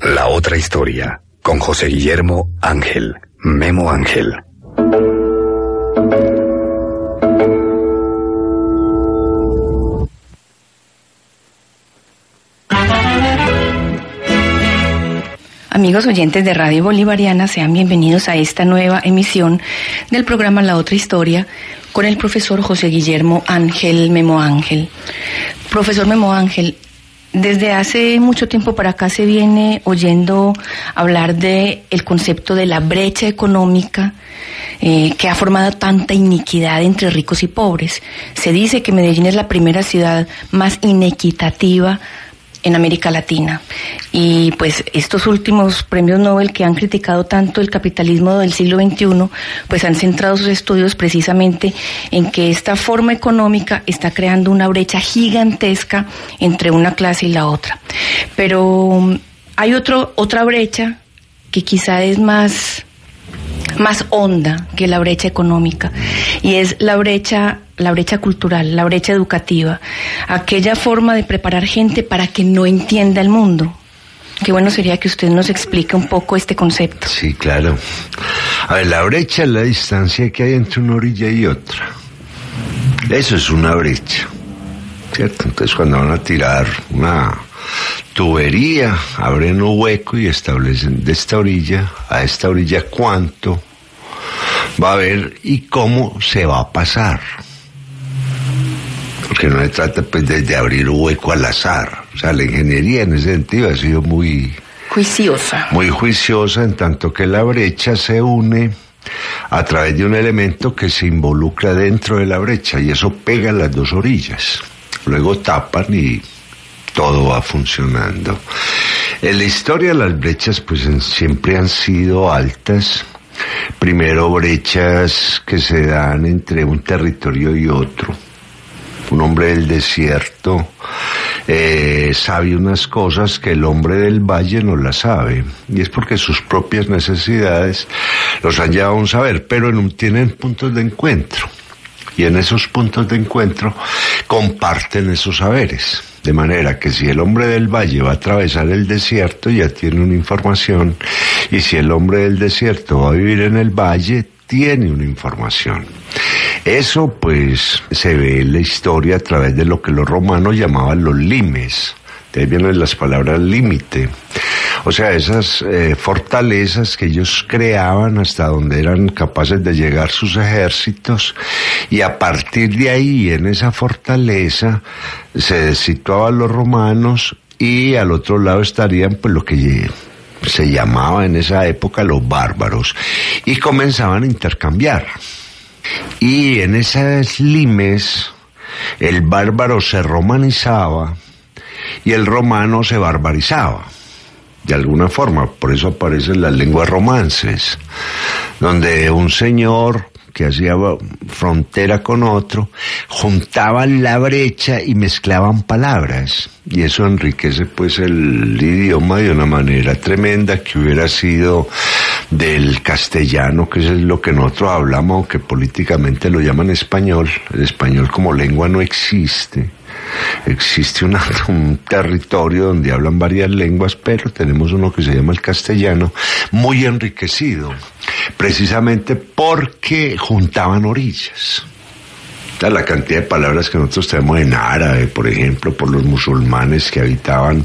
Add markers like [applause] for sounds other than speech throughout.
La otra historia, con José Guillermo Ángel, Memo Ángel. Amigos oyentes de Radio Bolivariana, sean bienvenidos a esta nueva emisión del programa La Otra Historia con el profesor José Guillermo Ángel Memo Ángel. Profesor Memo Ángel, desde hace mucho tiempo para acá se viene oyendo hablar de el concepto de la brecha económica eh, que ha formado tanta iniquidad entre ricos y pobres. Se dice que Medellín es la primera ciudad más inequitativa en América Latina. Y pues estos últimos premios Nobel que han criticado tanto el capitalismo del siglo XXI, pues han centrado sus estudios precisamente en que esta forma económica está creando una brecha gigantesca entre una clase y la otra. Pero hay otro, otra brecha que quizá es más más honda que la brecha económica y es la brecha la brecha cultural, la brecha educativa, aquella forma de preparar gente para que no entienda el mundo. Qué bueno sería que usted nos explique un poco este concepto. Sí, claro. A ver, la brecha es la distancia que hay entre una orilla y otra. Eso es una brecha. ¿Cierto? Entonces cuando van a tirar una tubería, abren un hueco y establecen de esta orilla a esta orilla cuánto va a haber y cómo se va a pasar. Porque no se trata pues de, abrir un hueco al azar. O sea, la ingeniería en ese sentido ha sido muy... Juiciosa. Muy juiciosa en tanto que la brecha se une a través de un elemento que se involucra dentro de la brecha y eso pega las dos orillas. Luego tapan y todo va funcionando. En la historia las brechas pues siempre han sido altas. Primero brechas que se dan entre un territorio y otro. Un hombre del desierto eh, sabe unas cosas que el hombre del valle no las sabe. Y es porque sus propias necesidades los han llevado a un saber, pero no tienen puntos de encuentro. Y en esos puntos de encuentro comparten esos saberes. De manera que si el hombre del valle va a atravesar el desierto, ya tiene una información, y si el hombre del desierto va a vivir en el valle, tiene una información. Eso pues se ve en la historia a través de lo que los romanos llamaban los limes. Ahí vienen las palabras límite. O sea, esas eh, fortalezas que ellos creaban hasta donde eran capaces de llegar sus ejércitos y a partir de ahí, en esa fortaleza, se situaban los romanos y al otro lado estarían pues lo que se llamaba en esa época los bárbaros y comenzaban a intercambiar. Y en esas limes el bárbaro se romanizaba y el romano se barbarizaba de alguna forma, por eso aparecen las lenguas romances, donde un señor que hacía frontera con otro, juntaban la brecha y mezclaban palabras. Y eso enriquece pues el idioma de una manera tremenda que hubiera sido del castellano, que es lo que nosotros hablamos, aunque políticamente lo llaman español. El español como lengua no existe existe [laughs] un territorio donde hablan varias lenguas, pero tenemos uno que se llama el castellano, muy enriquecido, precisamente porque juntaban orillas. La cantidad de palabras que nosotros tenemos en árabe, por ejemplo, por los musulmanes que habitaban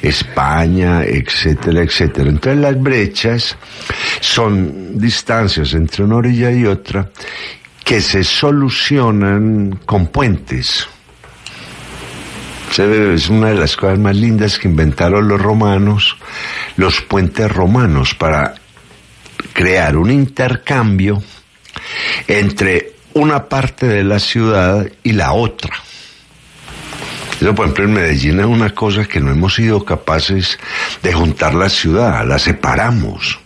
España, etcétera, etcétera. Entonces las brechas son distancias entre una orilla y otra que se solucionan con puentes es una de las cosas más lindas que inventaron los romanos, los puentes romanos, para crear un intercambio entre una parte de la ciudad y la otra. Por ejemplo, en Medellín es una cosa que no hemos sido capaces de juntar la ciudad, la separamos.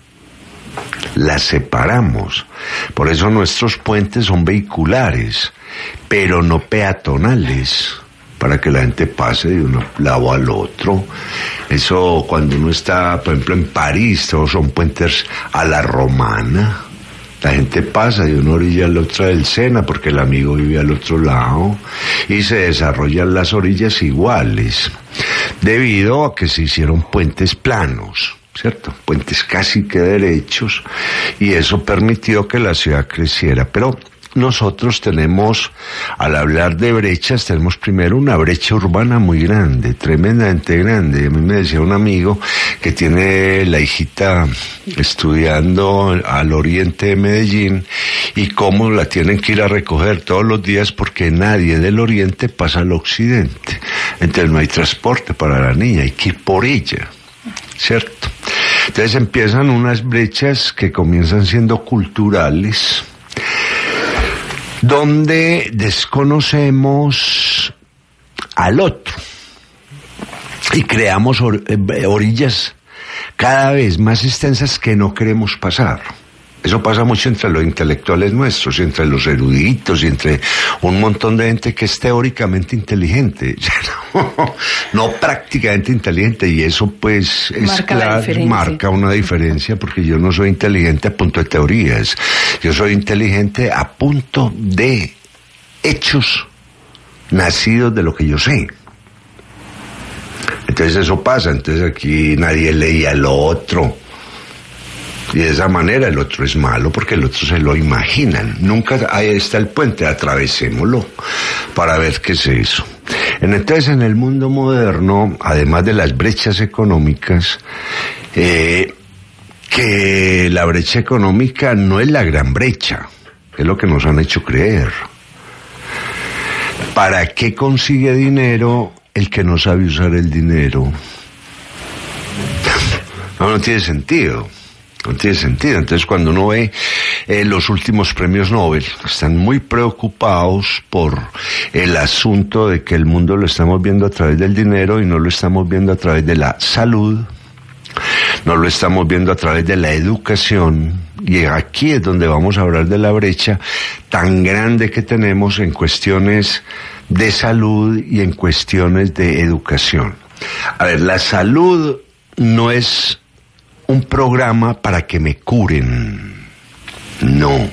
La separamos. Por eso nuestros puentes son vehiculares, pero no peatonales para que la gente pase de un lado al otro. Eso cuando uno está, por ejemplo, en París, todos son puentes a la romana. La gente pasa de una orilla a la otra del Sena porque el amigo vive al otro lado y se desarrollan las orillas iguales debido a que se hicieron puentes planos. ¿Cierto? Puentes casi que derechos y eso permitió que la ciudad creciera. Pero nosotros tenemos, al hablar de brechas, tenemos primero una brecha urbana muy grande, tremendamente grande. A mí me decía un amigo que tiene la hijita estudiando al oriente de Medellín y cómo la tienen que ir a recoger todos los días porque nadie del oriente pasa al occidente. Entonces no hay transporte para la niña, hay que ir por ella. ¿Cierto? Entonces empiezan unas brechas que comienzan siendo culturales, donde desconocemos al otro y creamos eh, orillas cada vez más extensas que no queremos pasar. Eso pasa mucho entre los intelectuales nuestros, entre los eruditos y entre un montón de gente que es teóricamente inteligente, [laughs] no, prácticamente inteligente y eso pues es Marca marca una diferencia porque yo no soy inteligente a punto de teorías, yo soy inteligente a punto de hechos nacidos de lo que yo sé. Entonces eso pasa, entonces aquí nadie leía al otro. Y de esa manera el otro es malo porque el otro se lo imaginan. Nunca ahí está el puente, atravesémoslo para ver qué es eso. En- Entonces en el mundo moderno, además de las brechas económicas, eh, que la brecha económica no es la gran brecha, es lo que nos han hecho creer. ¿Para qué consigue dinero el que no sabe usar el dinero? [laughs] No, no tiene sentido. No tiene sentido. Entonces, cuando uno ve eh, los últimos premios Nobel, están muy preocupados por el asunto de que el mundo lo estamos viendo a través del dinero y no lo estamos viendo a través de la salud, no lo estamos viendo a través de la educación. Y aquí es donde vamos a hablar de la brecha tan grande que tenemos en cuestiones de salud y en cuestiones de educación. A ver, la salud no es un programa para que me curen. No.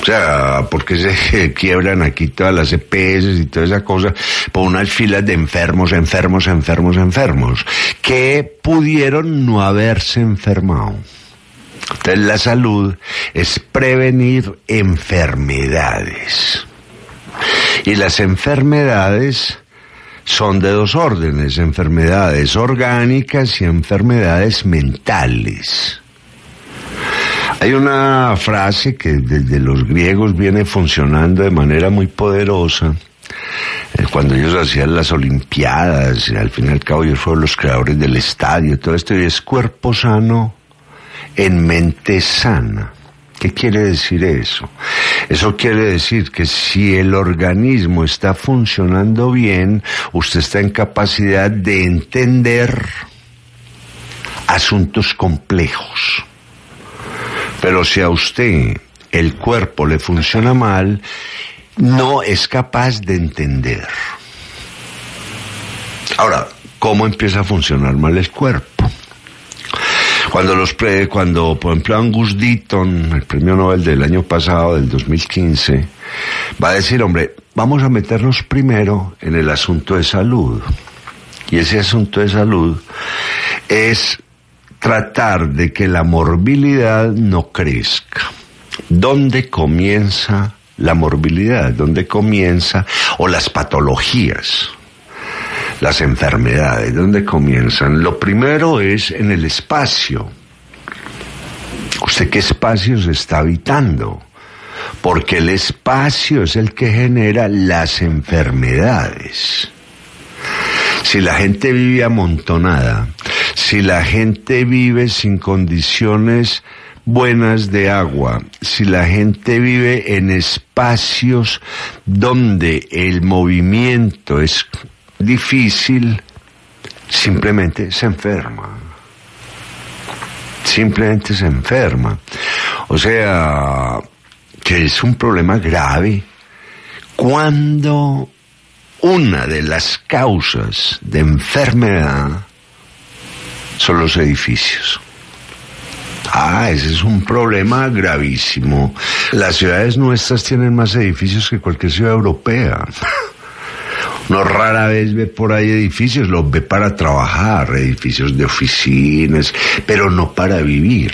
O sea, porque se [laughs] quiebran aquí todas las EPS y toda esa cosa por unas filas de enfermos, enfermos, enfermos, enfermos, que pudieron no haberse enfermado. Entonces la salud es prevenir enfermedades. Y las enfermedades son de dos órdenes, enfermedades orgánicas y enfermedades mentales. Hay una frase que desde los griegos viene funcionando de manera muy poderosa. Eh, Cuando ellos hacían las Olimpiadas, y al fin y al cabo ellos fueron los creadores del estadio, todo esto, y es cuerpo sano en mente sana. ¿Qué quiere decir eso? Eso quiere decir que si el organismo está funcionando bien, usted está en capacidad de entender asuntos complejos. Pero si a usted el cuerpo le funciona mal, no es capaz de entender. Ahora, ¿cómo empieza a funcionar mal el cuerpo? Cuando los pre, cuando por ejemplo Angus Deaton, el premio Nobel del año pasado, del 2015, va a decir, hombre, vamos a meternos primero en el asunto de salud. Y ese asunto de salud es tratar de que la morbilidad no crezca. ¿Dónde comienza la morbilidad? ¿Dónde comienza? O las patologías las enfermedades, ¿dónde comienzan? Lo primero es en el espacio. ¿Usted qué espacio se está habitando? Porque el espacio es el que genera las enfermedades. Si la gente vive amontonada, si la gente vive sin condiciones buenas de agua, si la gente vive en espacios donde el movimiento es difícil, simplemente se enferma. Simplemente se enferma. O sea, que es un problema grave cuando una de las causas de enfermedad son los edificios. Ah, ese es un problema gravísimo. Las ciudades nuestras tienen más edificios que cualquier ciudad europea. [laughs] No rara vez ve por ahí edificios, los ve para trabajar, edificios de oficinas, pero no para vivir.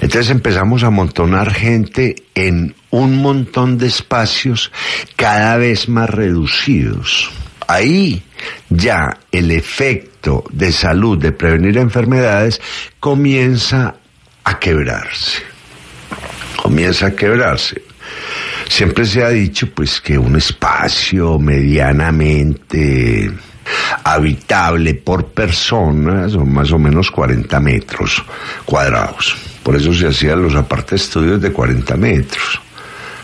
Entonces empezamos a amontonar gente en un montón de espacios cada vez más reducidos. Ahí ya el efecto de salud, de prevenir enfermedades, comienza a quebrarse. Comienza a quebrarse. Siempre se ha dicho pues que un espacio medianamente habitable por persona son más o menos 40 metros cuadrados. Por eso se hacían los apartes estudios de 40 metros.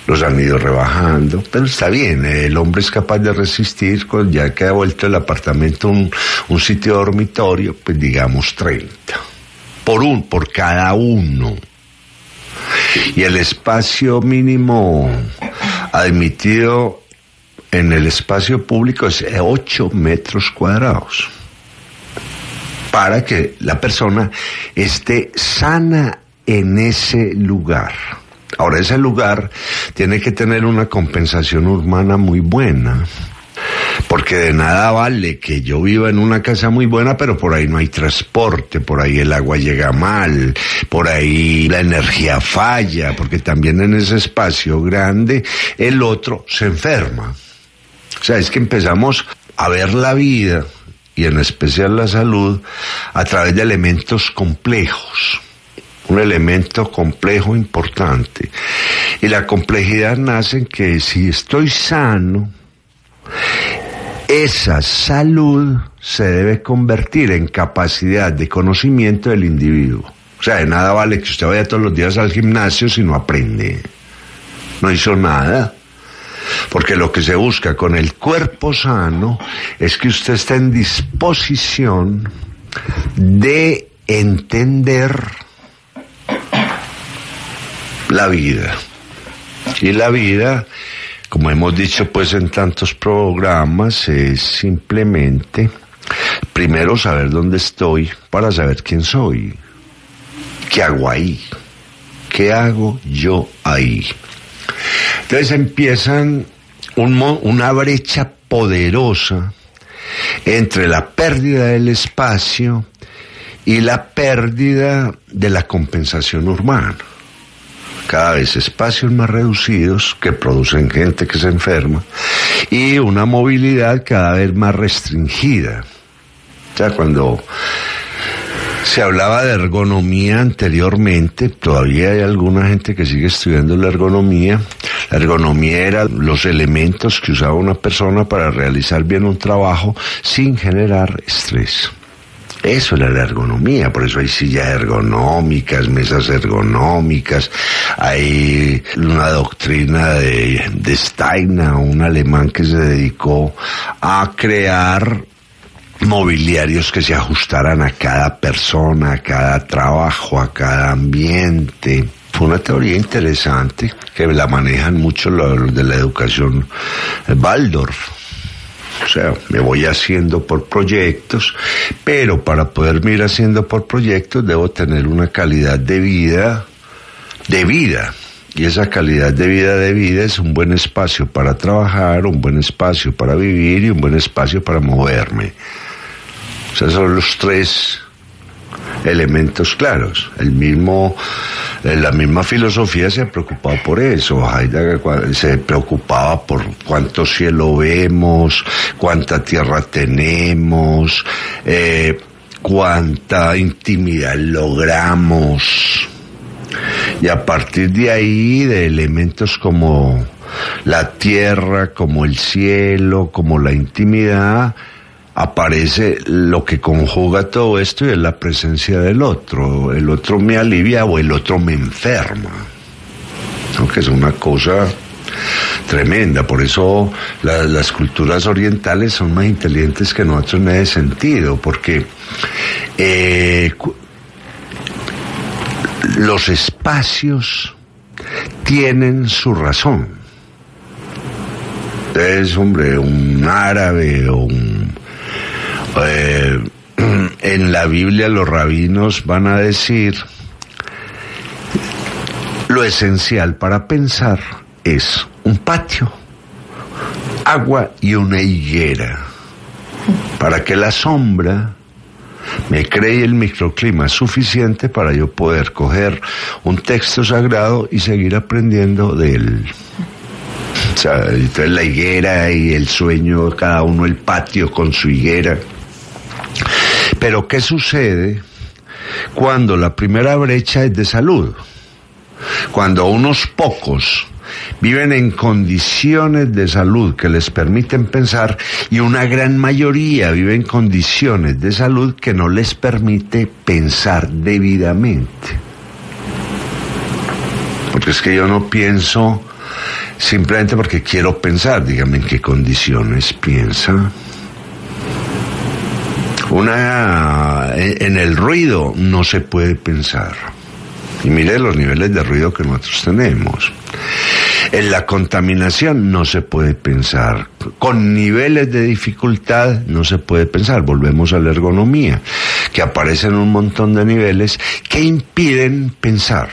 Los han ido rebajando, pero está bien, el hombre es capaz de resistir, ya que ha vuelto el apartamento un, un sitio dormitorio, pues digamos 30. Por un, por cada uno. Y el espacio mínimo admitido en el espacio público es 8 metros cuadrados para que la persona esté sana en ese lugar. Ahora, ese lugar tiene que tener una compensación urbana muy buena. Porque de nada vale que yo viva en una casa muy buena, pero por ahí no hay transporte, por ahí el agua llega mal, por ahí la energía falla, porque también en ese espacio grande el otro se enferma. O sea, es que empezamos a ver la vida y en especial la salud a través de elementos complejos un elemento complejo importante. Y la complejidad nace en que si estoy sano, esa salud se debe convertir en capacidad de conocimiento del individuo. O sea, de nada vale que usted vaya todos los días al gimnasio si no aprende. No hizo nada. Porque lo que se busca con el cuerpo sano es que usted esté en disposición de entender la vida. Y la vida, como hemos dicho pues en tantos programas, es simplemente primero saber dónde estoy para saber quién soy. ¿Qué hago ahí? ¿Qué hago yo ahí? Entonces empiezan una brecha poderosa entre la pérdida del espacio y la pérdida de la compensación urbana cada vez espacios más reducidos que producen gente que se enferma y una movilidad cada vez más restringida. O sea, cuando se hablaba de ergonomía anteriormente, todavía hay alguna gente que sigue estudiando la ergonomía. La ergonomía era los elementos que usaba una persona para realizar bien un trabajo sin generar estrés. Eso es la ergonomía, por eso hay sillas ergonómicas, mesas ergonómicas, hay una doctrina de, de Steiner, un alemán que se dedicó a crear mobiliarios que se ajustaran a cada persona, a cada trabajo, a cada ambiente. Fue una teoría interesante que la manejan mucho los de la educación Waldorf o sea, me voy haciendo por proyectos, pero para poderme ir haciendo por proyectos debo tener una calidad de vida, de vida. Y esa calidad de vida de vida es un buen espacio para trabajar, un buen espacio para vivir y un buen espacio para moverme. O sea, son los tres elementos claros. El mismo, eh, la misma filosofía se ha preocupado por eso. Heidegger se preocupaba por cuánto cielo vemos, cuánta tierra tenemos, eh, cuánta intimidad logramos. Y a partir de ahí, de elementos como la tierra, como el cielo, como la intimidad, aparece lo que conjuga todo esto y es la presencia del otro. El otro me alivia o el otro me enferma. Que es una cosa tremenda. Por eso las culturas orientales son más inteligentes que nosotros en ese sentido, porque eh, los espacios tienen su razón. Es, hombre, un árabe o un... Eh, [clears throat] en la Biblia los rabinos van a decir lo esencial para pensar es un patio, agua y una higuera, para que la sombra me cree el microclima suficiente para yo poder coger un texto sagrado y seguir aprendiendo de él. O sea, entonces la higuera y el sueño, cada uno el patio con su higuera. Pero ¿qué sucede cuando la primera brecha es de salud? Cuando unos pocos viven en condiciones de salud que les permiten pensar y una gran mayoría vive en condiciones de salud que no les permite pensar debidamente. Porque es que yo no pienso simplemente porque quiero pensar, dígame en qué condiciones piensa. Una en el ruido no se puede pensar. Y mire los niveles de ruido que nosotros tenemos. En la contaminación no se puede pensar. Con niveles de dificultad no se puede pensar. Volvemos a la ergonomía, que aparecen un montón de niveles que impiden pensar.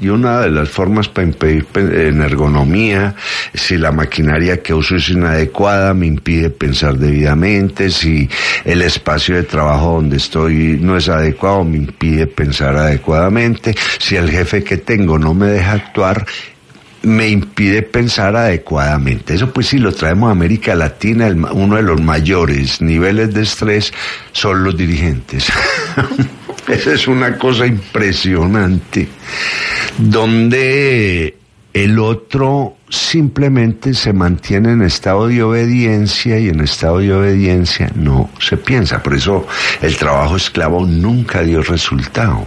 Y una de las formas para impedir en ergonomía, si la maquinaria que uso es inadecuada, me impide pensar debidamente, si el espacio de trabajo donde estoy no es adecuado, me impide pensar adecuadamente, si el jefe que tengo no me deja actuar, me impide pensar adecuadamente. Eso pues si lo traemos a América Latina, uno de los mayores niveles de estrés son los dirigentes. [laughs] Esa es una cosa impresionante, donde el otro simplemente se mantiene en estado de obediencia y en estado de obediencia no se piensa. Por eso el trabajo esclavo nunca dio resultado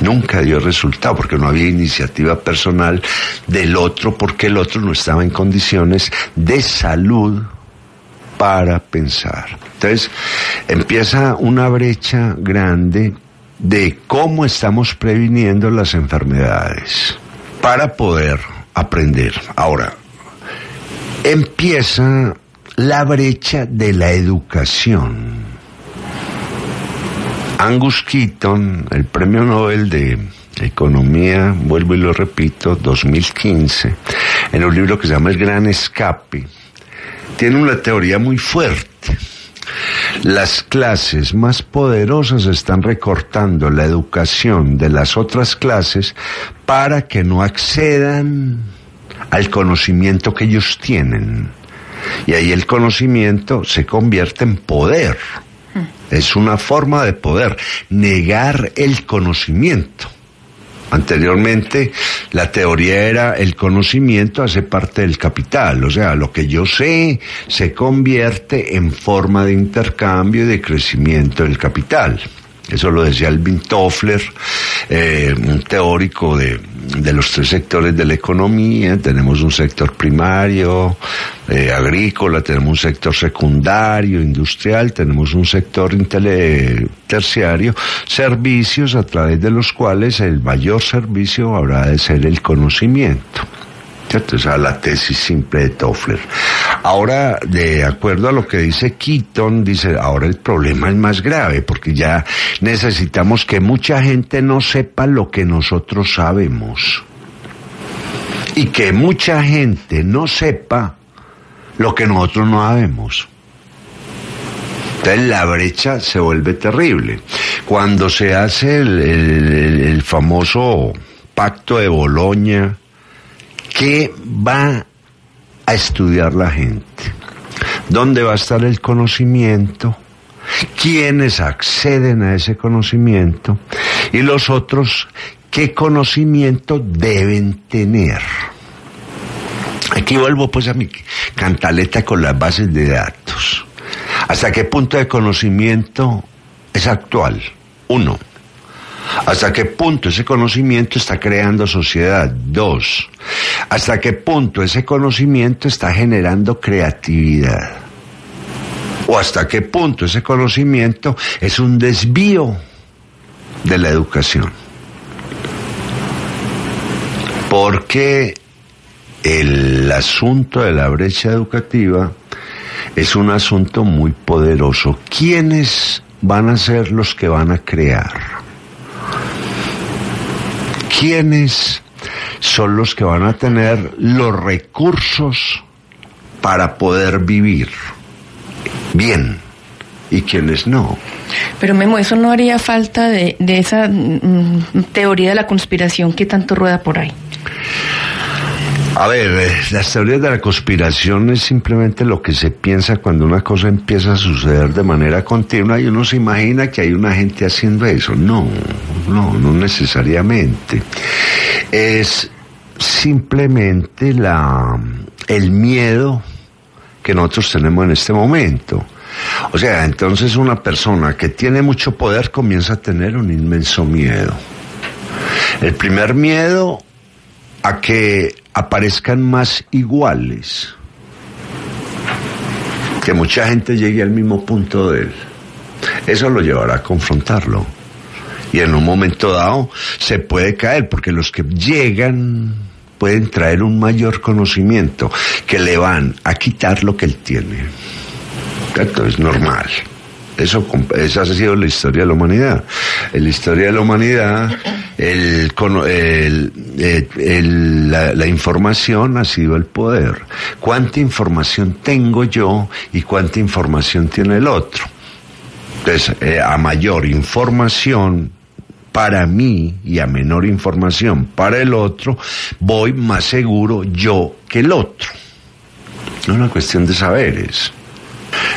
nunca dio resultado porque no había iniciativa personal del otro porque el otro no estaba en condiciones de salud para pensar. Entonces empieza una brecha grande de cómo estamos previniendo las enfermedades para poder aprender. Ahora, empieza la brecha de la educación. Angus Keaton, el premio Nobel de Economía, vuelvo y lo repito, 2015, en un libro que se llama El Gran Escape, tiene una teoría muy fuerte. Las clases más poderosas están recortando la educación de las otras clases para que no accedan al conocimiento que ellos tienen. Y ahí el conocimiento se convierte en poder. Es una forma de poder negar el conocimiento. Anteriormente la teoría era el conocimiento hace parte del capital, o sea, lo que yo sé se convierte en forma de intercambio y de crecimiento del capital. Eso lo decía Alvin Toffler, eh, un teórico de, de, los tres sectores de la economía. Tenemos un sector primario, eh, agrícola, tenemos un sector secundario, industrial, tenemos un sector terciario, servicios a través de los cuales el mayor servicio habrá de ser el conocimiento. Esa es la tesis simple de Toffler. Ahora, de acuerdo a lo que dice Keaton, dice, ahora el problema es más grave, porque ya necesitamos que mucha gente no sepa lo que nosotros sabemos. Y que mucha gente no sepa lo que nosotros no sabemos. Entonces la brecha se vuelve terrible. Cuando se hace el, el famoso pacto de Boloña, ¿Qué va a estudiar la gente? ¿Dónde va a estar el conocimiento? ¿Quiénes acceden a ese conocimiento? Y los otros, ¿qué conocimiento deben tener? Aquí vuelvo pues a mi cantaleta con las bases de datos. ¿Hasta qué punto de conocimiento es actual? Uno. ¿Hasta qué punto ese conocimiento está creando sociedad? Dos. ¿Hasta qué punto ese conocimiento está generando creatividad? ¿O hasta qué punto ese conocimiento es un desvío de la educación? Porque el asunto de la brecha educativa es un asunto muy poderoso. ¿Quiénes van a ser los que van a crear? Quiénes son los que van a tener los recursos para poder vivir bien y quiénes no. Pero Memo, eso no haría falta de, de esa mm, teoría de la conspiración que tanto rueda por ahí. A ver, eh, las teorías de la conspiración es simplemente lo que se piensa cuando una cosa empieza a suceder de manera continua y uno se imagina que hay una gente haciendo eso. No, no, no necesariamente. Es simplemente la, el miedo que nosotros tenemos en este momento. O sea, entonces una persona que tiene mucho poder comienza a tener un inmenso miedo. El primer miedo a que aparezcan más iguales, que mucha gente llegue al mismo punto de él. Eso lo llevará a confrontarlo. Y en un momento dado se puede caer, porque los que llegan pueden traer un mayor conocimiento, que le van a quitar lo que él tiene. Esto es normal. Eso, esa ha sido la historia de la humanidad. En la historia de la humanidad, el, el, la, información ha sido el poder. ¿Cuánta información tengo yo y cuánta información tiene el otro? Entonces, eh, a mayor información para mí y a menor información para el otro, voy más seguro yo que el otro. Es una cuestión de saberes.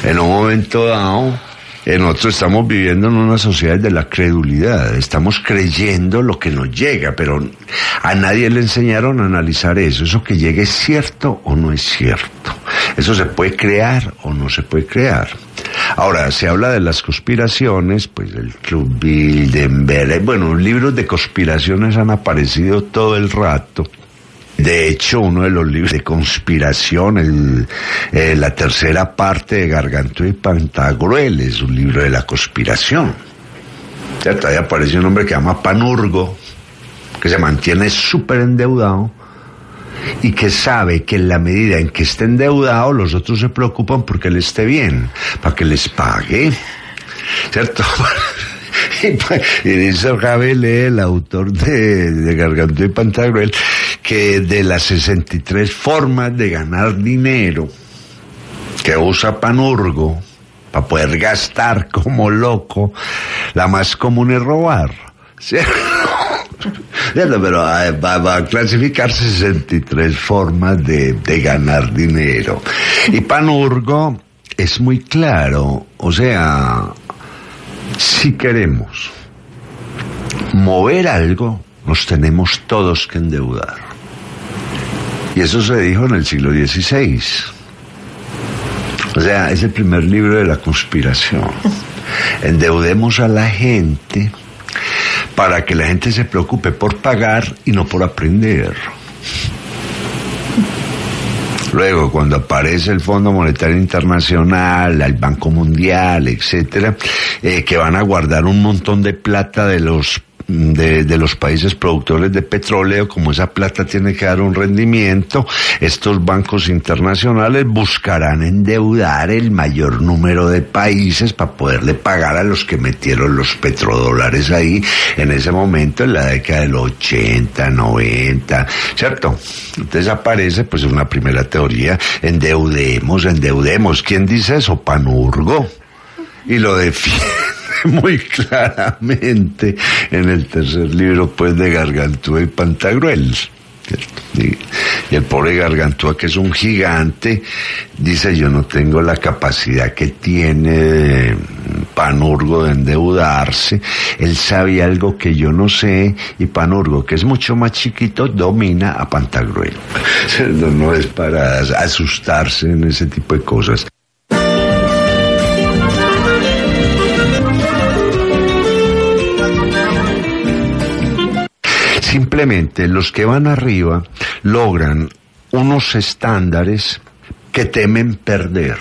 En un momento dado, nosotros estamos viviendo en una sociedad de la credulidad, estamos creyendo lo que nos llega, pero a nadie le enseñaron a analizar eso, eso que llegue es cierto o no es cierto, eso se puede crear o no se puede crear. Ahora, se habla de las conspiraciones, pues el Club Bilderberg, bueno, libros de conspiraciones han aparecido todo el rato de hecho, uno de los libros de conspiración, eh, la tercera parte de Gargantúa y Pantagruel, es un libro de la conspiración. ¿Cierto? Ahí aparece un hombre que se llama Panurgo, que se mantiene súper endeudado y que sabe que en la medida en que esté endeudado, los otros se preocupan porque él esté bien, para que les pague. ¿Cierto? [laughs] y dice Ravel, el autor de, de y Pantagruel, que de las 63 formas de ganar dinero que usa Panurgo para poder gastar como loco, la más común es robar. ¿Cierto? [laughs] Pero ah, va, a clasificar 63 formas de, de ganar dinero. Y Panurgo es muy claro, o sea, si queremos mover algo, nos tenemos todos que endeudar. Y eso se dijo en el siglo XVI. O sea, es el primer libro de la conspiración. [laughs] Endeudemos a la gente para que la gente se preocupe por pagar y no por aprender. Luego, cuando aparece el Fondo Monetario Internacional, el Banco Mundial, etcétera, eh, que van a guardar un montón de plata de los de, de, los países productores de petróleo, como esa plata tiene que dar un rendimiento, estos bancos internacionales buscarán endeudar el mayor número de países para poderle pagar a los que metieron los petrodólares ahí en ese momento, en la década del 80, 90, ¿cierto? Entonces aparece pues una primera teoría, endeudemos, endeudemos. ¿Quién dice eso? Panurgo. Y lo defiende [laughs] muy claramente en el tercer libro pues de Gargantúa y Pantagruel. Y, el pobre Gargantúa, que es un gigante, dice yo no tengo la capacidad que tiene Panurgo de endeudarse. Él sabe algo que yo no sé y Panurgo, que es mucho más chiquito, domina a Pantagruel. [laughs] no es para asustarse en ese tipo de cosas. Simplemente los que van arriba logran unos estándares que temen perder.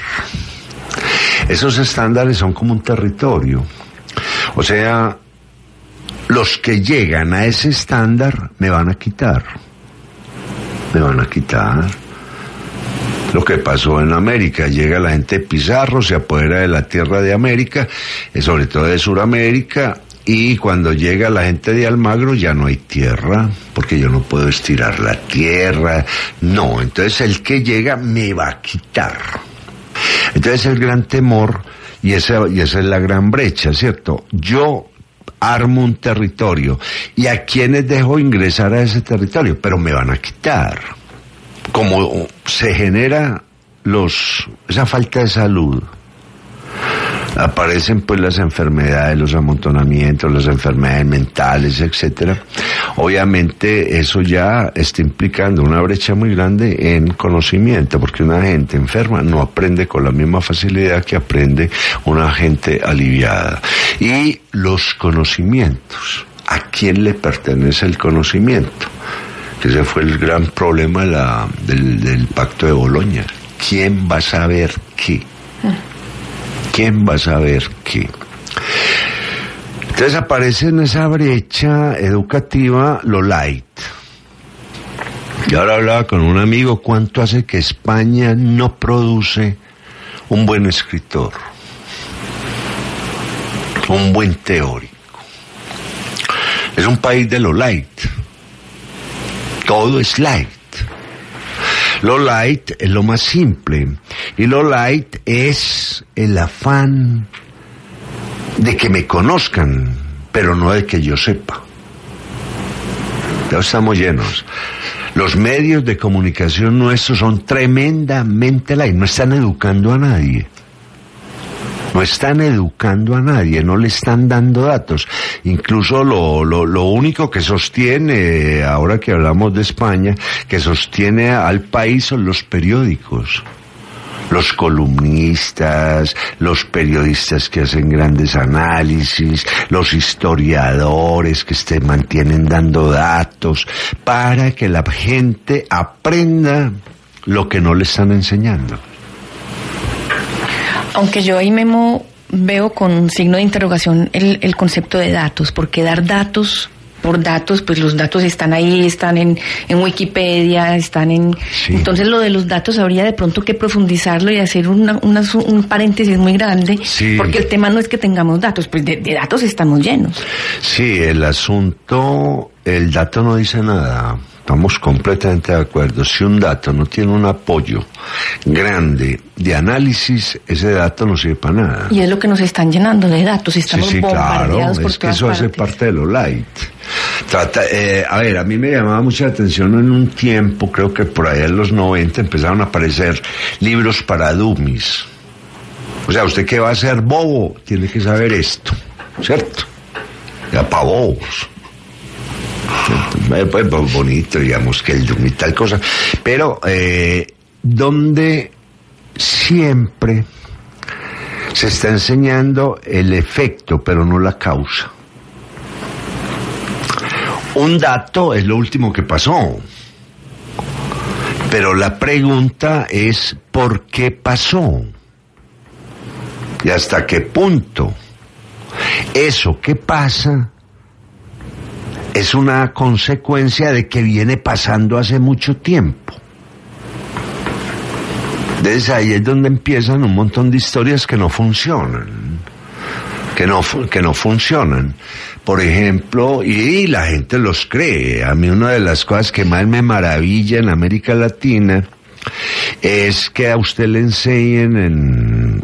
Esos estándares son como un territorio. O sea, los que llegan a ese estándar me van a quitar. Me van a quitar. Lo que pasó en América, llega la gente de Pizarro, se apodera de la tierra de América, sobre todo de Sudamérica, y cuando llega la gente de Almagro ya no hay tierra, porque yo no puedo estirar la tierra. No, entonces el que llega me va a quitar. Entonces el gran temor, y esa, y esa es la gran brecha, ¿cierto? Yo armo un territorio y a quienes dejo ingresar a ese territorio, pero me van a quitar. Como se genera los, esa falta de salud, aparecen pues las enfermedades, los amontonamientos, las enfermedades mentales, etcétera. Obviamente eso ya está implicando una brecha muy grande en conocimiento, porque una gente enferma no aprende con la misma facilidad que aprende una gente aliviada. Y los conocimientos, ¿a quién le pertenece el conocimiento? Ese fue el gran problema del, pacto de Boloña. ¿Quién va a saber qué? ¿Quién va a saber qué? Entonces aparece en esa brecha educativa lo light. Y ahora hablaba con un amigo cuánto hace que España no produce un buen escritor, un buen teórico. Es un país de lo light. Todo es light. Lo light es lo más simple. Y lo light es el afán de que me conozcan, pero no de que yo sepa. Ya estamos llenos. Los medios de comunicación nuestros son tremendamente light, no están educando a nadie no están educando a nadie, no le están dando datos. Incluso lo, lo, lo único que sostiene, ahora que hablamos de España, que sostiene al país son los periódicos los columnistas, los periodistas que hacen grandes análisis, los historiadores que se mantienen dando datos, para que la gente aprenda lo que no le están enseñando. Aunque yo ahí Memo veo con un signo de interrogación el, el concepto de datos, porque dar datos por datos, pues los datos están ahí, están en, en Wikipedia, están en... Entonces lo de los datos habría de pronto que profundizarlo y hacer una, un paréntesis muy grande, porque el tema no es que tengamos datos, pues de, de, datos estamos llenos. Sí, el asunto, el dato no dice nada. Estamos completamente de acuerdo. Si un dato no tiene un apoyo grande de análisis, ese dato no sirve para nada. Y es lo que nos están llenando de datos. Estamos sí, sí, claro. es que eso hace parte de lo light. Trata, eh, a ver, a mí me llamaba mucha atención en un tiempo, creo que por allá en los 90 empezaron a aparecer libros para dummies. O sea, usted que va a ser bobo, tiene que saber esto, ¿cierto? Ya para bobos. Pues bonito, digamos, que el y tal cosa. Pero, eh, donde siempre se está enseñando el efecto, pero no la causa. Un dato es lo último que pasó. Pero la pregunta es ¿por qué pasó? ¿Y hasta qué punto? Eso que pasa es una consecuencia de que viene pasando hace mucho tiempo. Desde ahí es donde empiezan un montón de historias que no funcionan. Que no, que no funcionan. Por ejemplo, y la gente los cree. A mí una de las cosas que más me maravilla en América Latina es que a usted le enseñen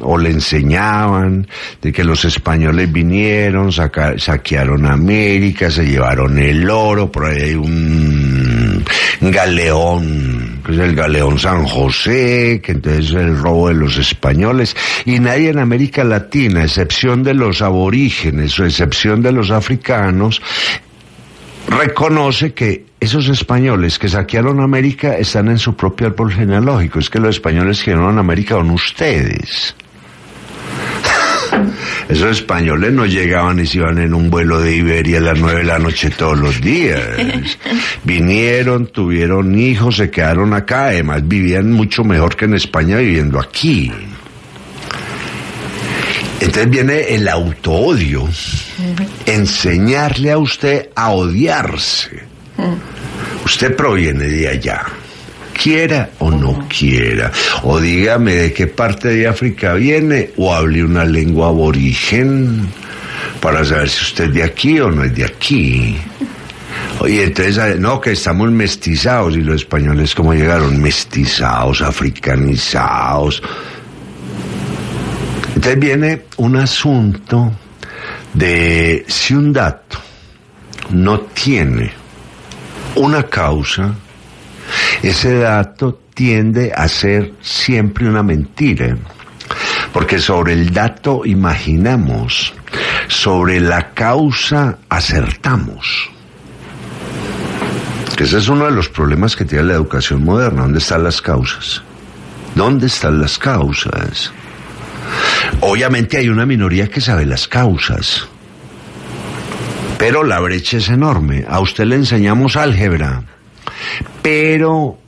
o le enseñaban de que los españoles vinieron, saquearon América, se llevaron el oro, por ahí hay un galeón, es el galeón San José, que entonces es el robo de los españoles, y nadie en América Latina, excepción de los aborígenes o excepción de los africanos, reconoce que esos españoles que saquearon América están en su propio árbol genealógico. Es que los españoles que a América son ustedes. [laughs] Esos españoles no llegaban y se iban en un vuelo de Iberia a las nueve de la noche todos los días. [laughs] Vinieron, tuvieron hijos, se quedaron acá, además vivían mucho mejor que en España viviendo aquí. Entonces viene el autoodio, enseñarle a usted a odiarse. Usted proviene de allá quiera o no quiera. O dígame de qué parte de África viene o hable una lengua aborigen para saber si usted es de aquí o no es de aquí. Oye, entonces, no, que estamos mestizados y los españoles como llegaron mestizados, africanizados. Entonces viene un asunto de si un dato no tiene una causa, ese dato tiende a ser siempre una mentira. Porque sobre el dato imaginamos, sobre la causa acertamos. ese es uno de los problemas que tiene la educación moderna. ¿Dónde están las causas? ¿Dónde están las causas? Obviamente hay una minoría que sabe las causas. Pero la brecha es enorme. A usted le enseñamos álgebra pero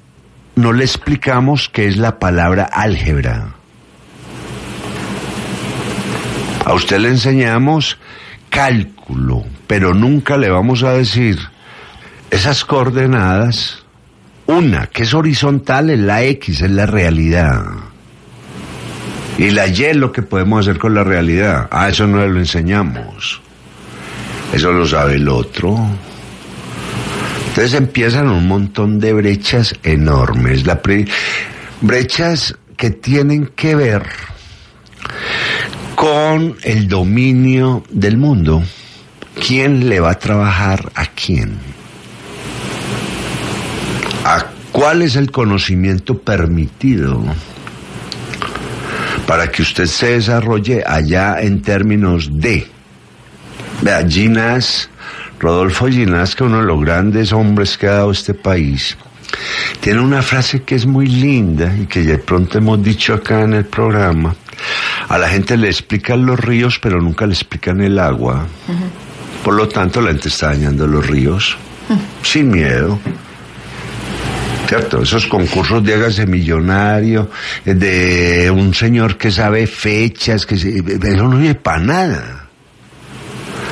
no le explicamos qué es la palabra álgebra. A usted le enseñamos cálculo, pero nunca le vamos a decir esas coordenadas. Una, que es horizontal, es la X, es la realidad. Y la Y es lo que podemos hacer con la realidad. Ah, eso no lo enseñamos. Eso lo sabe el otro. Entonces empiezan un montón de brechas enormes, brechas que tienen que ver con el dominio del mundo. ¿Quién le va a trabajar a quién? ¿A cuál es el conocimiento permitido para que usted se desarrolle allá en términos de? Vea, Ginas Rodolfo Ginás, que uno de los grandes hombres que ha dado este país, tiene una frase que es muy linda y que de pronto hemos dicho acá en el programa. A la gente le explican los ríos, pero nunca le explican el agua. Por lo tanto, la gente está dañando los ríos sin miedo. ¿Cierto? Esos concursos de hágase millonario, de un señor que sabe fechas, que eso no sirve para nada.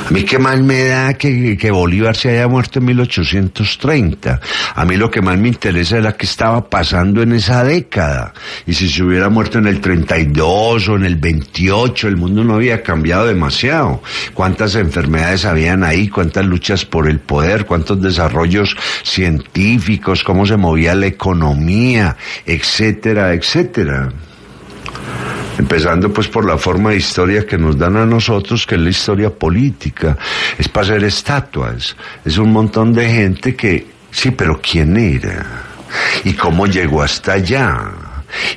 A mí qué mal me da que, que Bolívar se haya muerto en 1830. A mí lo que más me interesa es la que estaba pasando en esa década. Y si se hubiera muerto en el 32 o en el 28, el mundo no había cambiado demasiado. ¿Cuántas enfermedades habían ahí? ¿Cuántas luchas por el poder? ¿Cuántos desarrollos científicos? ¿Cómo se movía la economía? Etcétera, etcétera. Empezando pues por la forma de historia que nos dan a nosotros, que es la historia política. Es para hacer estatuas. Es un montón de gente que, sí, pero ¿quién era? ¿Y cómo llegó hasta allá?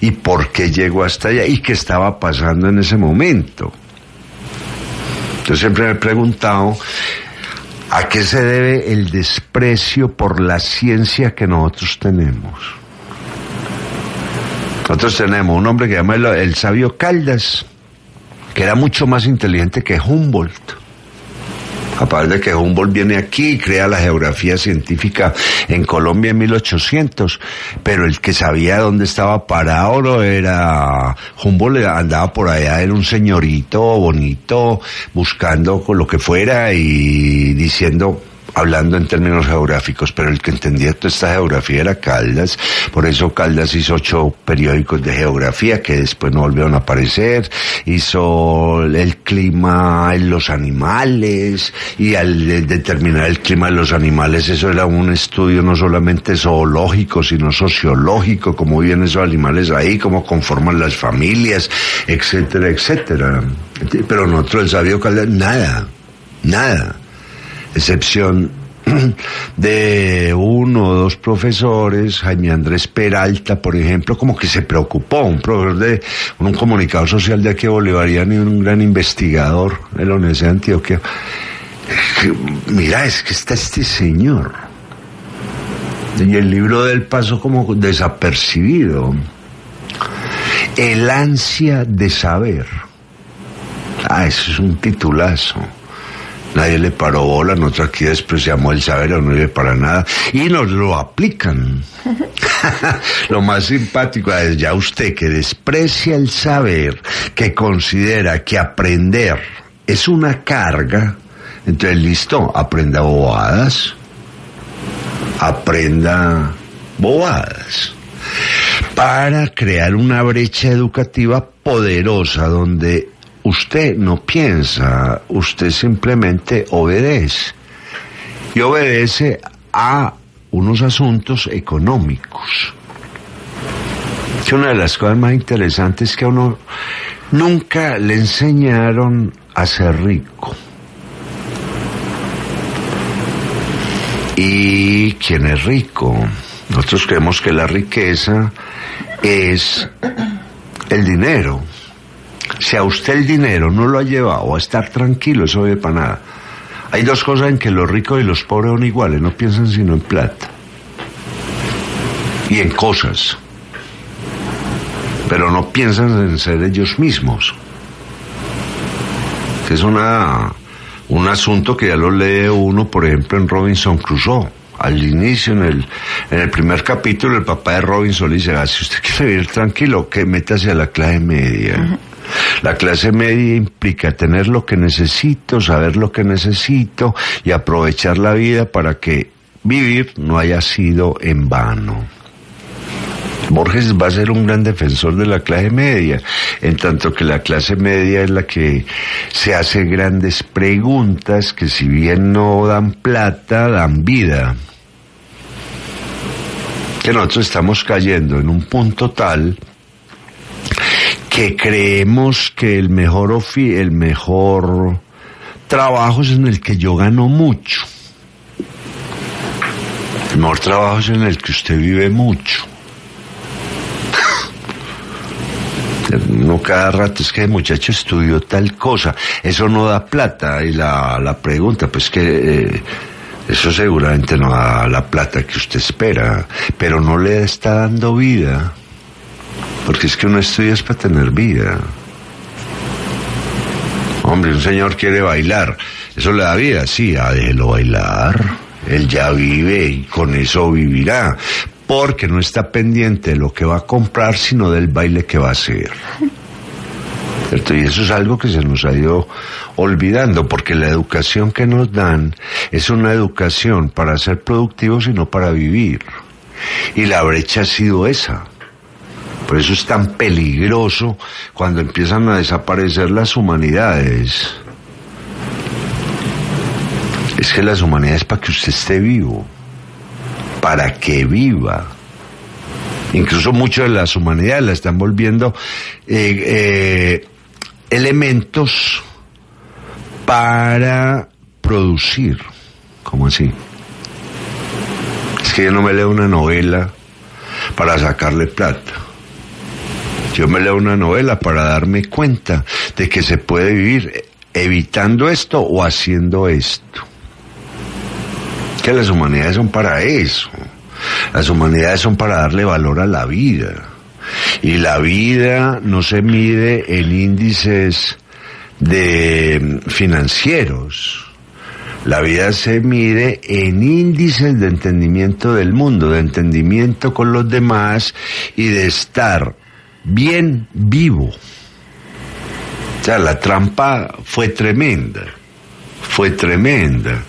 ¿Y por qué llegó hasta allá? ¿Y qué estaba pasando en ese momento? Yo siempre me he preguntado, ¿a qué se debe el desprecio por la ciencia que nosotros tenemos? Nosotros tenemos un hombre que llama el, sabio Caldas, que era mucho más inteligente que Humboldt. Aparte de que Humboldt viene aquí y crea la geografía científica en Colombia en 1800, pero el que sabía dónde estaba parado era Humboldt, andaba por allá, era un señorito bonito, buscando lo que fuera y diciendo, hablando en términos geográficos, pero el que entendía toda esta geografía era Caldas, por eso Caldas hizo ocho periódicos de geografía que después no volvieron a aparecer, hizo el clima en los animales y al determinar el clima de los animales eso era un estudio no solamente zoológico sino sociológico, cómo viven esos animales ahí, cómo conforman las familias, etcétera, etcétera. Pero nosotros el sabio Caldas, nada, nada excepción [clears throat] de uno o dos profesores, Jaime Andrés Peralta, por ejemplo, como que se preocupó, un profesor de un comunicador social de aquí bolivariano y un gran investigador de la Universidad de Antioquia. Mira, es que está este señor. Y el libro del paso como desapercibido. El ansia de saber Ah, eso es un titulazo. Nadie le paró bola, nosotros aquí despreciamos el saber o no le para nada. Y nos lo aplican. [laughs] [laughs] lo más simpático es ya usted que desprecia el saber, que considera que aprender es una carga, entonces listo, aprenda bobadas. Aprenda bobadas. Para crear una brecha educativa poderosa donde usted no piensa, usted simplemente obedece. Y obedece a unos asuntos económicos. Que una de las cosas más interesantes es que a uno nunca le enseñaron a ser rico. ¿Y quién es rico? Nosotros creemos que la riqueza es el dinero. Si a usted el dinero no lo ha llevado a estar tranquilo, eso no para nada. Hay dos cosas en que los ricos y los pobres son iguales, no piensan sino en plata. Y en cosas. Pero no piensan en ser ellos mismos. Es una, un asunto que ya lo lee uno, por ejemplo, en Robinson Crusoe. Al inicio, en el, en el primer capítulo, el papá de Robinson le dice, ah, si usted quiere vivir tranquilo, que métase a la clase media. La clase media implica tener lo que necesito, saber lo que necesito y aprovechar la vida para que vivir no haya sido en vano. Borges va a ser un gran defensor de la clase media, en tanto que la clase media es la que se hace grandes preguntas que si bien no dan plata, dan vida. Que nosotros estamos cayendo en un punto tal que creemos que el mejor ofi el mejor trabajo es en el que yo gano mucho. El mejor trabajo es en el que usted vive mucho. No cada rato es que el muchacho estudió tal cosa, eso no da plata. Y la, la pregunta, pues que eh, eso seguramente no da la plata que usted espera, pero no le está dando vida. Porque es que uno estudia es para tener vida. Hombre, un señor quiere bailar, ¿eso le da vida? Sí, ah, déjelo bailar. Él ya vive y con eso vivirá porque no está pendiente de lo que va a comprar, sino del baile que va a hacer. Y eso es algo que se nos ha ido olvidando, porque la educación que nos dan es una educación para ser productivos y no para vivir. Y la brecha ha sido esa. Por eso es tan peligroso cuando empiezan a desaparecer las humanidades. Es que las humanidades para que usted esté vivo para que viva. Incluso muchas de las humanidades la están volviendo eh, eh, elementos para producir. ¿Cómo así? Es que yo no me leo una novela para sacarle plata. Yo me leo una novela para darme cuenta de que se puede vivir evitando esto o haciendo esto que las humanidades son para eso. Las humanidades son para darle valor a la vida. Y la vida no se mide en índices de financieros. La vida se mide en índices de entendimiento del mundo, de entendimiento con los demás y de estar bien vivo. O sea, la trampa fue tremenda fue tremenda.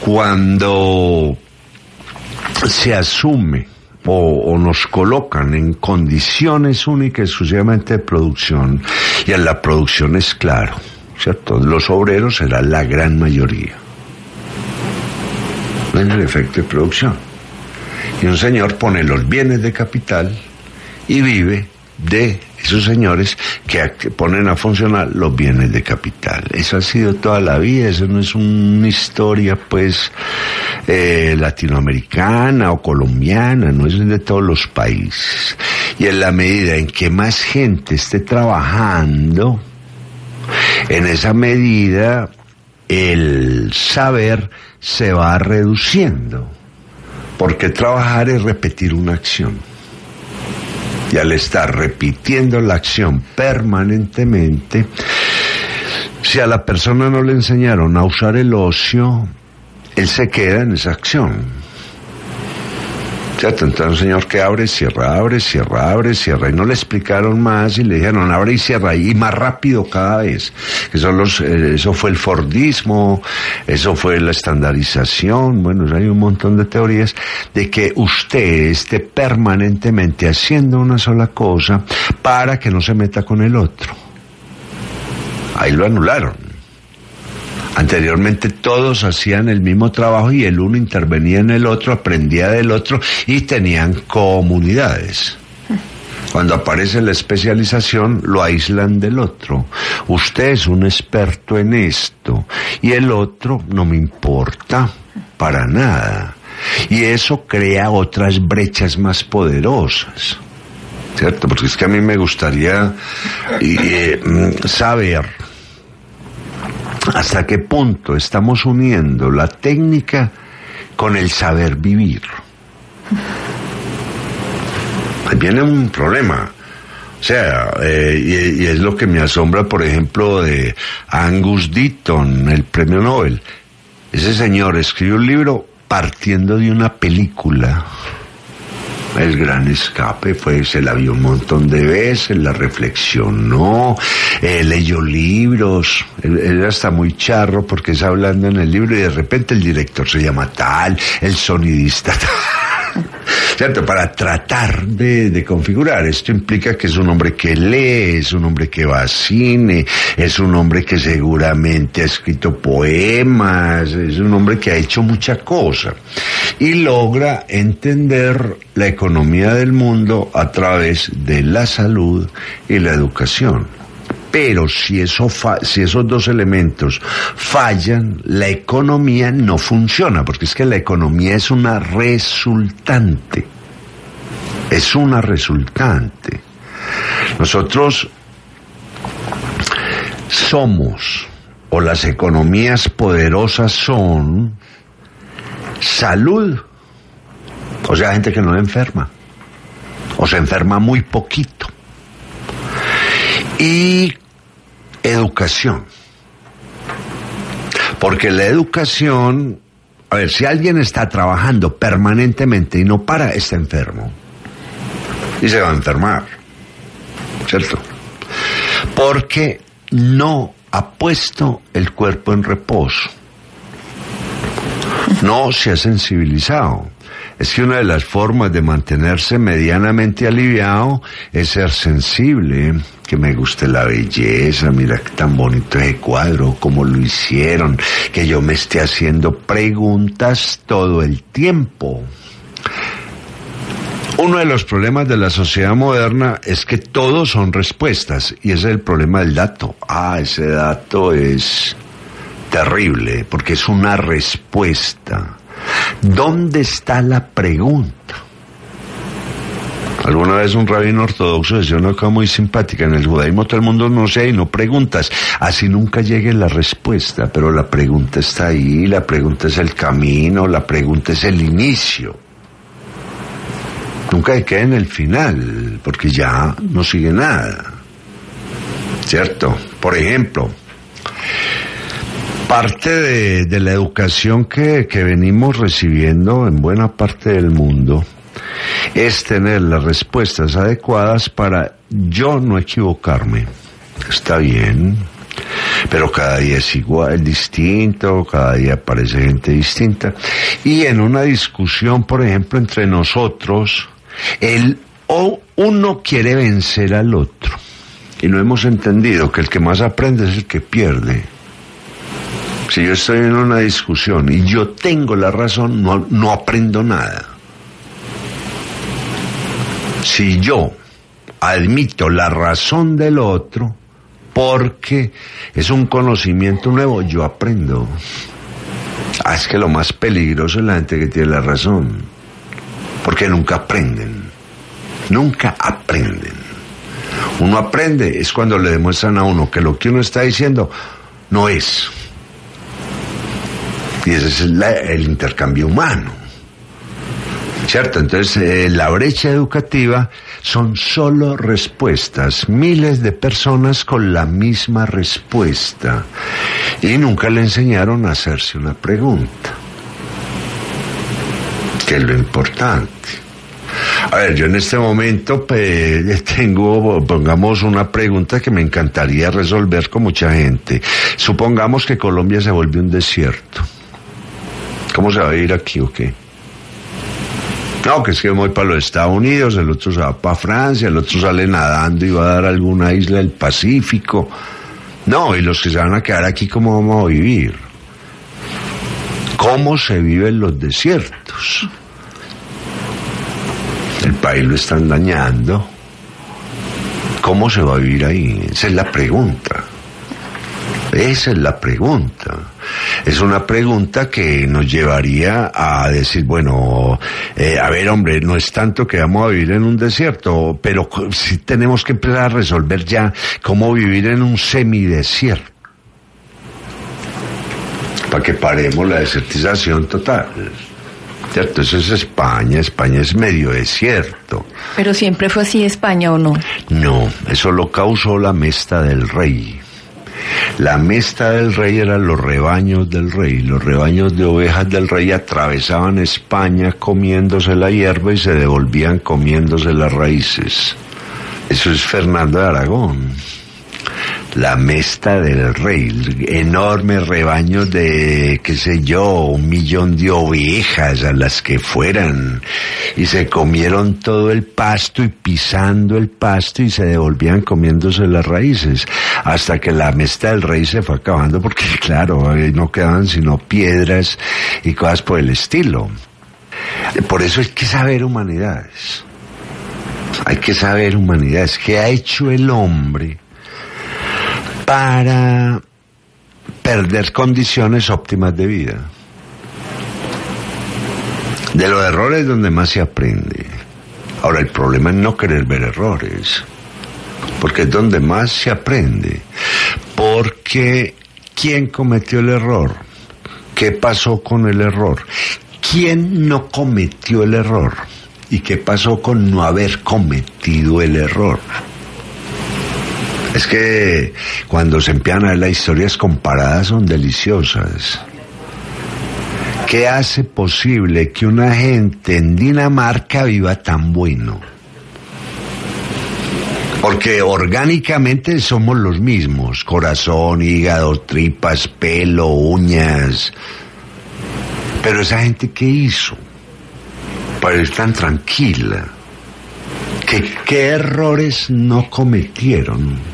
Cuando se asume o, nos colocan en condiciones únicas exclusivamente de producción, y en la producción es claro, ¿cierto? Los obreros serán la gran mayoría. En el efecto de producción. Y un señor pone los bienes de capital y vive de esos señores que ponen a funcionar los bienes de capital. Eso ha sido toda la vida, eso no es una historia pues eh, latinoamericana o colombiana, no es de todos los países. Y en la medida en que más gente esté trabajando, en esa medida el saber se va reduciendo, porque trabajar es repetir una acción. Y al estar repitiendo la acción permanentemente, Si a la persona no le enseñaron a usar el ocio, él se queda en esa acción. Entonces un señor que abre, cierra, abre, cierra, abre, cierra. Y no le explicaron más y le dijeron abre y cierra. Y más rápido cada vez. Eso, eh, eso fue el Fordismo, eso fue la estandarización. Bueno, hay un montón de teorías de que usted esté permanentemente haciendo una sola cosa para que no se meta con el otro. Ahí lo anularon. Anteriormente todos hacían el mismo trabajo y el uno intervenía en el otro, aprendía del otro y tenían comunidades. Cuando aparece la especialización, lo aíslan del otro. Usted es un experto en esto y el otro no me importa para nada. Y eso crea otras brechas más poderosas. ¿Cierto? Porque es que a mí me gustaría eh, mm, saber hasta qué punto estamos uniendo la técnica con el saber vivir. Ahí viene un problema. O sea, eh, y, es lo que me asombra, por ejemplo, de Angus Deaton, el premio Nobel. Ese señor escribió un libro partiendo de una película el gran escape, pues se la vio un montón de veces, la reflexionó, eh, leyó libros, él, era hasta muy charro porque está hablando en el libro y de repente el director se llama tal, el sonidista [laughs] tal. [laughs] ¿cierto? Para tratar de, configurar. Esto implica que es un hombre que lee, es un hombre que va a cine, es un hombre que seguramente ha escrito poemas, es un hombre que ha hecho mucha cosa y logra entender la economía del mundo a través de la salud y la educación. Pero si, eso si esos dos elementos fallan, la economía no funciona, porque es que la economía es una resultante. Es una resultante. Nosotros somos, o las economías poderosas son, salud, o sea, gente que no enferma, o se enferma muy poquito, y educación. Porque la educación, a ver, si alguien está trabajando permanentemente y no para, está enfermo. Y se va a enfermar. ¿Cierto? Porque no ha puesto el cuerpo en reposo. No se ha sensibilizado. Es que una de las formas de mantenerse medianamente aliviado es ser sensible que me guste la belleza, mira tan bonito ese cuadro, cómo lo hicieron, que yo me esté haciendo preguntas todo el tiempo. Uno de los problemas de la sociedad moderna es que todos son respuestas y ese es el problema del dato. Ah, ese dato es terrible porque es una respuesta. ¿Dónde está la pregunta? Alguna vez un rabino ortodoxo decía una cosa muy simpática. En el judaísmo todo el mundo no sé y no preguntas. Así nunca llegue la respuesta, pero la pregunta está ahí, la pregunta es el camino, la pregunta es el inicio. Nunca quede en el final, porque ya no sigue nada. ¿Cierto? Por ejemplo, parte de, la educación que venimos recibiendo en buena parte del mundo es tener las respuestas adecuadas para yo no equivocarme. Está bien, pero cada día es igual, distinto, cada día aparece gente distinta. Y en una discusión, por ejemplo, entre nosotros, el o uno quiere vencer al otro. Y no hemos entendido que el que más aprende es el que pierde. Si yo estoy en una discusión y yo tengo la razón, no, no aprendo nada si yo admito la razón del otro, porque es un conocimiento nuevo, yo aprendo. Ah, es que lo más peligroso es la gente que tiene la razón, porque nunca aprenden, nunca aprenden. Uno aprende es cuando le demuestran a uno que lo que uno está diciendo no es. Y ese es el intercambio humano. ¿Cierto? Entonces, eh, la brecha educativa son solo respuestas, miles de personas con la misma respuesta. Y nunca le enseñaron a hacerse una pregunta, que es lo importante. A ver, yo en este momento pues, [laughs] tengo, pongamos, una pregunta que me encantaría resolver con mucha gente. Supongamos que Colombia se vuelve un desierto. ¿Cómo se va a ir aquí o qué? No, que es que voy para los Estados Unidos, el otro se va para Francia, el otro sale nadando y va a dar alguna isla del Pacífico. No, y los que se van a quedar aquí, ¿cómo vamos a vivir? ¿Cómo se viven los desiertos? El país lo están dañando. ¿Cómo se va a vivir ahí? Esa es la pregunta. Esa es la pregunta. Es una pregunta que nos llevaría a decir, bueno, eh, a ver, hombre, no es tanto que vamos a vivir en un desierto, pero sí tenemos que empezar a resolver ya cómo vivir en un semidesierto. Para que paremos la desertización total. ¿Cierto? Eso es España, España es medio desierto. Pero siempre fue así España o no? No, eso lo causó la mesta del rey. La mesta del rey eran los rebaños del rey. Los rebaños de ovejas del rey atravesaban España comiéndose la hierba y se devolvían comiéndose las raíces. Eso es Fernando de Aragón la mesta del rey, enormes rebaños de, qué sé yo, un millón de ovejas a las que fueran, y se comieron todo el pasto y pisando el pasto y se devolvían comiéndose las raíces, hasta que la mesta del rey se fue acabando porque [laughs] claro, no quedaban sino piedras y cosas por el estilo. Por eso hay que saber humanidades. Hay que saber humanidades. ¿Qué ha hecho el hombre? Para perder condiciones óptimas de vida. De los errores es donde más se aprende. Ahora, el problema es no querer ver errores, porque es donde más se aprende. Porque, ¿quién cometió el error? ¿Qué pasó con el error? ¿Quién no cometió el error? ¿Y qué pasó con no haber cometido el error? Es que cuando se empiezan a ver las historias comparadas son deliciosas. ¿Qué hace posible que una gente en Dinamarca viva tan bueno? Porque orgánicamente somos los mismos, corazón, hígado, tripas, pelo, uñas. Pero esa gente ¿qué hizo? Para estar tan tranquila. ¿Qué, qué errores no cometieron?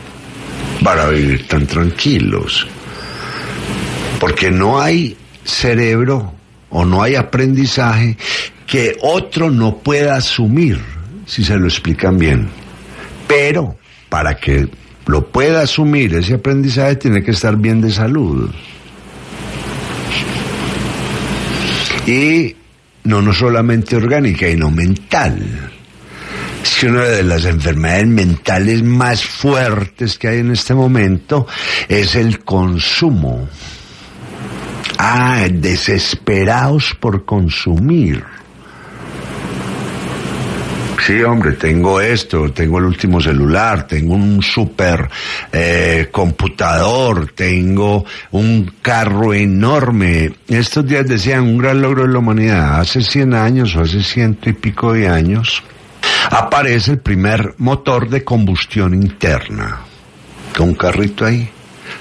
Para vivir tan tranquilos. Porque no hay cerebro o no hay aprendizaje que otro no pueda asumir, si se lo explican bien. Pero para que lo pueda asumir ese aprendizaje tiene que estar bien de salud. Y no, no solamente orgánica, sino mental es que una de las enfermedades mentales más fuertes que hay en este momento es el consumo. Ah, desesperados por consumir. Sí, hombre, tengo esto, tengo el último celular, tengo un super eh, computador, tengo un carro enorme. Estos días decían un gran logro de la humanidad. Hace 100 años o hace ciento y pico de años, aparece el primer motor de combustión interna. Con un carrito ahí.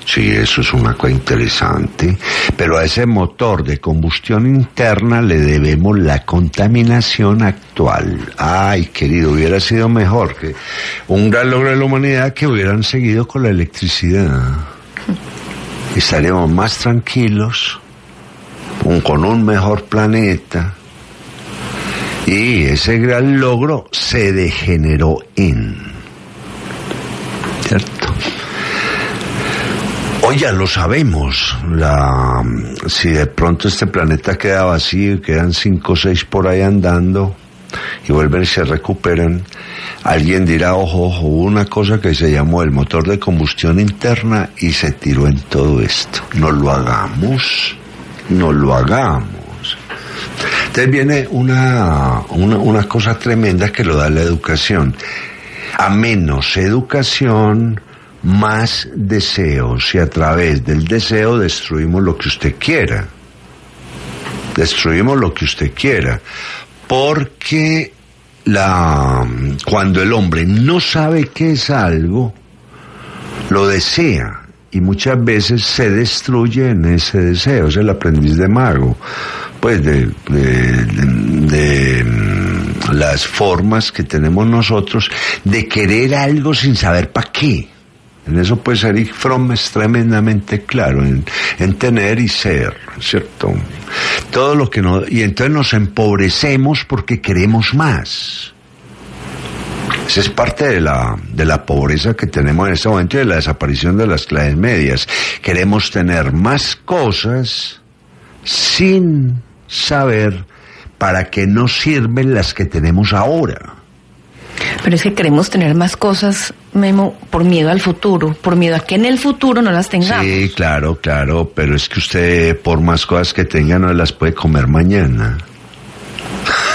Sí, eso es una cosa interesante, pero a ese motor de combustión interna le debemos la contaminación actual. Ay, querido, hubiera sido mejor que un gran logro de la humanidad que hubieran seguido con la electricidad. Estaríamos más tranquilos, con un mejor planeta, y ese gran logro se degeneró en. ¿Cierto? Hoy ya lo sabemos. La, si de pronto este planeta queda vacío y quedan cinco o seis por ahí andando y vuelven y se recuperan, alguien dirá, ojo, ojo, hubo una cosa que se llamó el motor de combustión interna y se tiró en todo esto. No lo hagamos, no lo hagamos. Entonces viene una, una, una cosa tremenda que lo da la educación. A menos educación, más deseos y a través del deseo destruimos lo que usted quiera. Destruimos lo que usted quiera. Porque la, cuando el hombre no sabe qué es algo, lo desea y muchas veces se destruye en ese deseo. Es el aprendiz de mago, pues de, de, mm, las formas que tenemos nosotros de querer algo sin saber para qué. En eso puede ser Fromm es tremendamente claro, en, en, tener y ser, ¿cierto? Todo lo que no, y entonces nos empobrecemos porque queremos más. Esa es parte de la, de la pobreza que tenemos en este momento y de la desaparición de las clases medias. Queremos tener más cosas sin saber para qué nos sirven las que tenemos ahora. Pero es que queremos tener más cosas, Memo, por miedo al futuro, por miedo a que en el futuro no las tengamos. Sí, claro, claro, pero es que usted por más cosas que tenga no las puede comer mañana.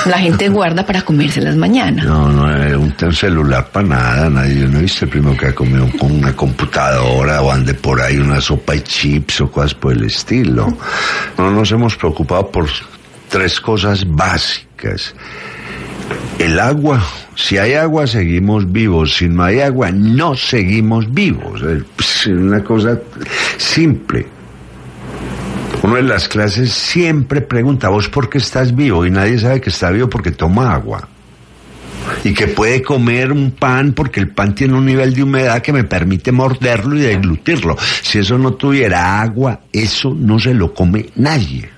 La gente guarda para comérselas mañana. No, no, eh, un, celular para nada, nadie. Yo no he visto el primero que ha comido con una computadora o ande por ahí una sopa y chips o cosas por el estilo. No nos hemos preocupado por tres cosas básicas. El agua, si hay agua seguimos vivos, si no hay agua no seguimos vivos. Es una cosa simple. Uno en las clases siempre pregunta, ¿vos por qué estás vivo? Y nadie sabe que está vivo porque toma agua. Y que puede comer un pan porque el pan tiene un nivel de humedad que me permite morderlo y deglutirlo. Si eso no tuviera agua, eso no se lo come nadie.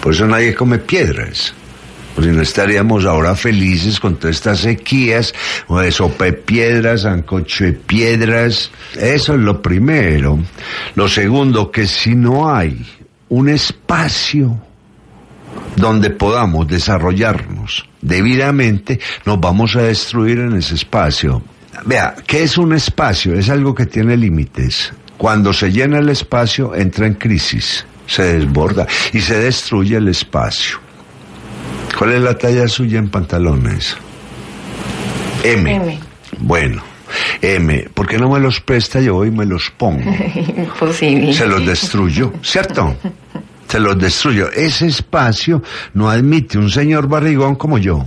Por eso nadie come piedras. Pues no estaríamos ahora felices con todas estas sequías, o de sopa de piedras, ancocho de piedras. Eso es lo primero. Lo segundo, que si no hay un espacio donde podamos desarrollarnos debidamente, nos vamos a destruir en ese espacio. Vea, ¿qué es un espacio? Es algo que tiene límites. Cuando se llena el espacio, entra en crisis, se desborda y se destruye el espacio. ¿Cuál es la talla suya en pantalones? M. M. Bueno, M. ¿Por qué no me los presta? Yo voy y me los pongo. [laughs] Imposible. Se los destruyo, ¿cierto? Se los destruyo. Ese espacio no admite un señor barrigón como yo.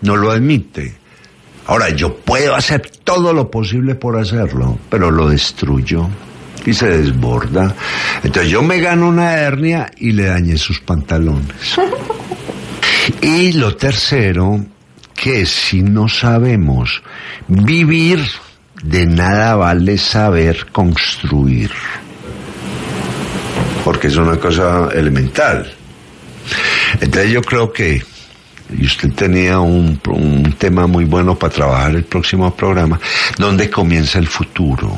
No lo admite. Ahora, yo puedo hacer todo lo posible por hacerlo, pero lo destruyo y se desborda. Entonces yo me gano una hernia y le dañé sus pantalones. [laughs] Y lo tercero, que si no sabemos vivir, de nada vale saber construir. Porque es una cosa elemental. Entonces yo creo que, y usted tenía un, un tema muy bueno para trabajar el próximo programa, ¿dónde comienza el futuro?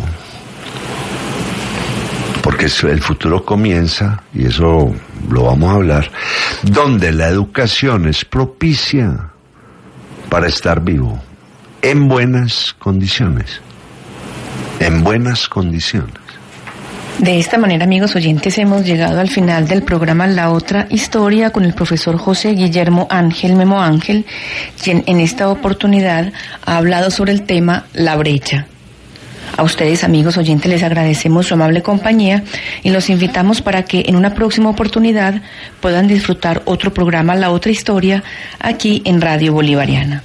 porque el futuro comienza, y eso lo vamos a hablar, donde la educación es propicia para estar vivo, en buenas condiciones, en buenas condiciones. De esta manera, amigos oyentes, hemos llegado al final del programa La Otra Historia con el profesor José Guillermo Ángel Memo Ángel, quien en esta oportunidad ha hablado sobre el tema La brecha. A ustedes, amigos oyentes, les agradecemos su amable compañía y los invitamos para que en una próxima oportunidad puedan disfrutar otro programa La Otra Historia aquí en Radio Bolivariana.